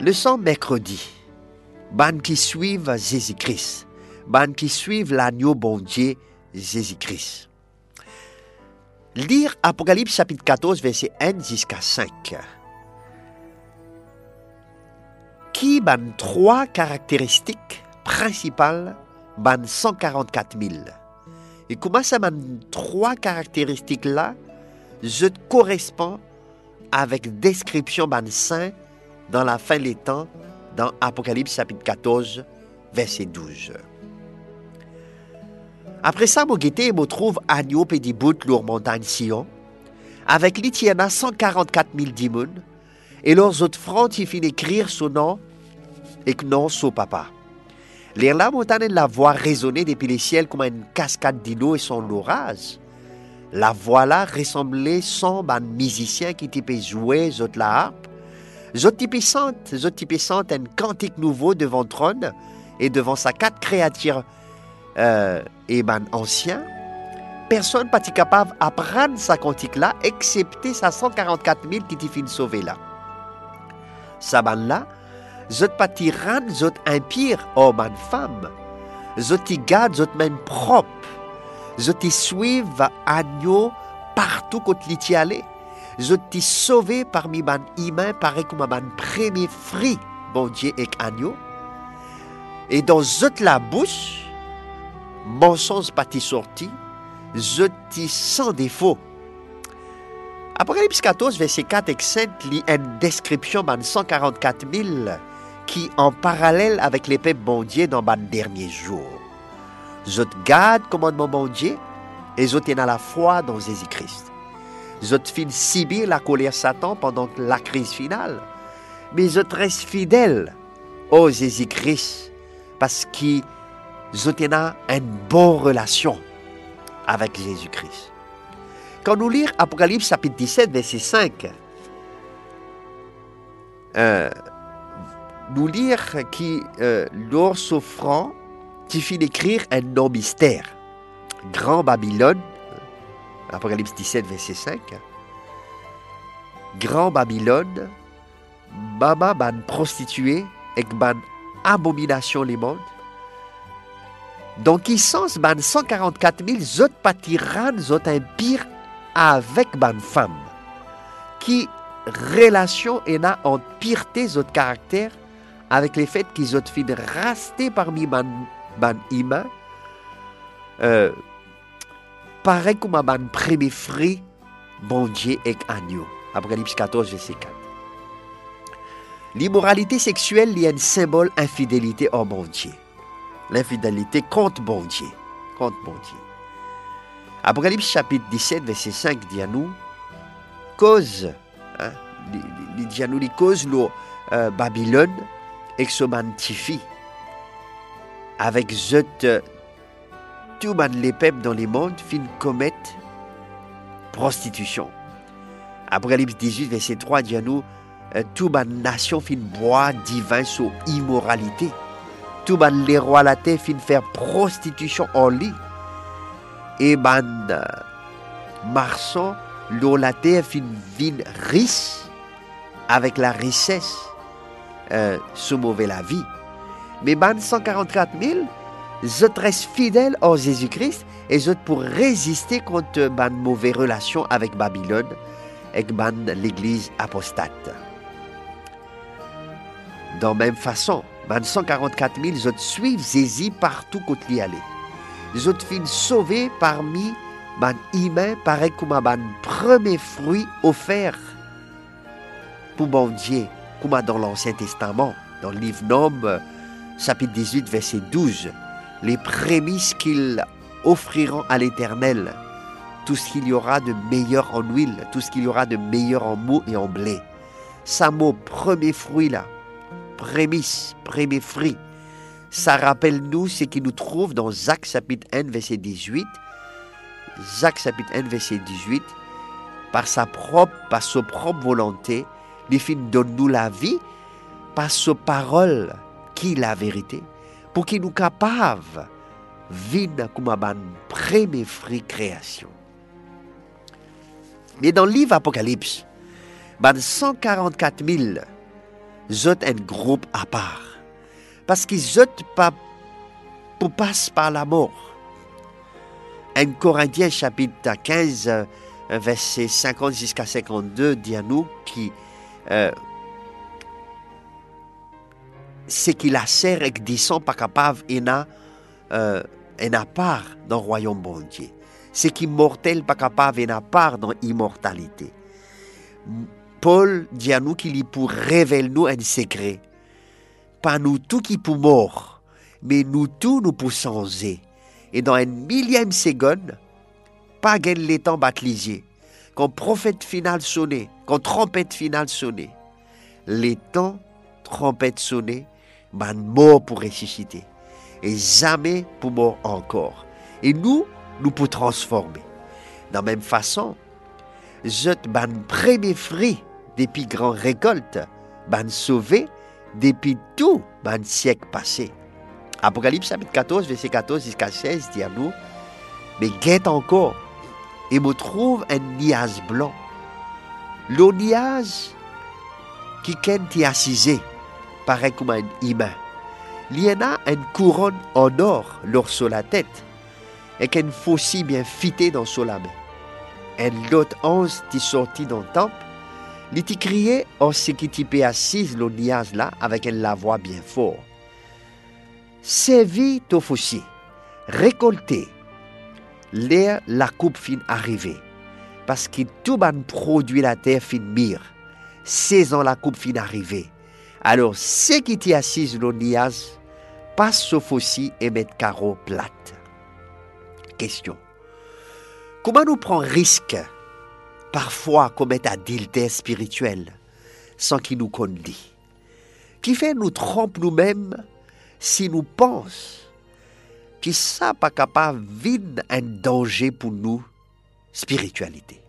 Leçon mercredi. Ban qui suivent Jésus-Christ. Ban qui suivent l'agneau bon Dieu, Jésus-Christ. Lire Apocalypse chapitre 14, verset 1 jusqu'à 5. Qui ban trois caractéristiques principales ban 144 000. Et comment ça ban trois caractéristiques là, je correspond avec description ban saint dans la fin des temps dans Apocalypse chapitre 14, verset 12. Après ça, mon guetté me trouve agneau pédibout leur montagne Sion, avec l'Itiana 144 000 dimons, et leurs autres fronts ils finissent écrire son nom et que non son papa. L'air là montagne la voix résonner depuis les ciels comme une cascade d'îlots et son orage. La voix là ressemblait son ban musicien qui typait jouer la harpe. Zot typait sente, zot typait sente un cantique nouveau devant trône et devant sa quatre créatures euh, et ancien. Personne pas capable d'apprendre sa cantique là, excepté sa 144 000 qui t'y fin sauvé là. Sa ban là, zot pas zot impire, oh ban femme. Zot y garde, zot même propre. Zot y suivent agneau partout côté l'y. Zot y sauvé parmi ban humains, pareil comme ban premier fruit, bon Dieu et agneau. Et dans zot la bouche, mensonge pas sorti, zot y sans défaut. Apocalypse 14, verset 4 et 5 lit une description ban 144 000 qui en parallèle avec les peuples bon Dieu dans ban dernier jour. Zot garde commandement bon Dieu et zot a la foi dans Jésus-Christ. Zot fin subir la colère Satan pendant la crise finale, mais zot reste fidèle au Jésus-Christ parce que zot en a une bonne relation avec Jésus-Christ. Quand nous lisons Apocalypse chapitre 17, verset 5, euh, nous lire qui, euh, lors s'offrant, tu fit d'écrire un nom mystère. Grand Babylone, Apocalypse 17, verset 5. Grand Babylone, mama ban prostituée, et ban abomination les mondes. Donc, qui sens ban 144 000 zot patiran, zot empire avec ban femme. Qui relation en a en pureté zot caractère avec les faits qu'ils ont fait raster parmi ban, ban euh, pareil comme un premier fruit, bon Dieu et agneau. Apocalypse 14, verset 4. L'immoralité sexuelle est un symbole infidélité au bon Dieu. L'infidélité contre bon Dieu. Contre bon. Apocalypse chapitre 17, verset 5 dit à nous, cause, hein, il dit à nous, les causes, euh, Babylone, exomantifie avec zot tout man les peuples dans les mondes fin commettre prostitution. Apocalypse 18, verset 3 dit à nous tout man nation fin boire divin sous immoralité. Tout man les rois la terre fin faire prostitution en lit. Et man marchand l'eau la terre fin vin riche avec la richesse euh, mauvais la vie. Mais ban 144 000, je reste fidèle au Jésus-Christ et je pour résister contre ban mauvaise relation avec Babylone et ban l'église apostate. Dans même façon, ban 144 000, je suivent Jésus partout où il aller. Je fin sauvé parmi ban humains pareil comme ban premier fruit offert pour bon Dieu comme dans l'Ancien Testament, dans le livre Nom, chapitre 18, verset 12, les prémices qu'ils offriront à l'Éternel, tout ce qu'il y aura de meilleur en huile, tout ce qu'il y aura de meilleur en mou et en blé. Ça mot premier fruit là, prémisse, premier fruit, ça rappelle nous ce qui nous trouve dans Jacques chapitre 1, verset 18. Jacques chapitre 1, verset 18, par sa propre, par sa propre volonté, les films donne-nous la vie. Par sa parole qui est la vérité, nous capable vivre comme un premier fruit création. Mais dans le livre Apocalypse, ben 144 000 zot à part. Parce qu'ils zot pas pour passer par la mort. 1 Corinthiens chapitre 15, euh, verset 50 jusqu'à 52 dit à nous qui euh, qui sont pas capable et n'a euh, et n'a part dans le royaume bon Dieu. C'est qu'immortel pas capable et n'a part dans l'immortalité. Paul dit à nous qu'il est pour révéler nous un secret. Pas nous tout qui pour mort, mais nous tous nous pour changer. Et dans un millième seconde, pas gain les temps baptisés. Quand prophète final sonné, quand trompette finale sonné, les temps trompette sonné, ben mort pour ressusciter. Et jamais pour mort encore. Et nous, nous pour transformer. De la même façon, je ban premier fruit depuis grand récolte, ban sauvé depuis tout ban siècle passé. Apocalypse chapitre 14, verset 14 jusqu'à 16 dit à nous, mais guette encore, et me trouve un niage blanc. Le niage qui est assisé, paraît comme un humain. En a une couronne en or lors sur la tête, et qu'un fossile bien fité dans son main. Un autre ange qui sorti dans le temple, il t'y crié en ce qui t'y assise le niage là avec une voix bien fort. Servi au fossile, récolté, l'air la coupe fin arrivée, parce que tout ban produit la terre fin mire, saison la coupe fin arrivée. Alors, ce qui t'y assise le niage, passe au fossile et met carreau plate. Question. Comment nous prend risque parfois commettre adultère spirituel sans qu'il nous condit Qui fait nous trompe nous-mêmes si nous pensons que ça pas capable vide un danger pour nous spiritualité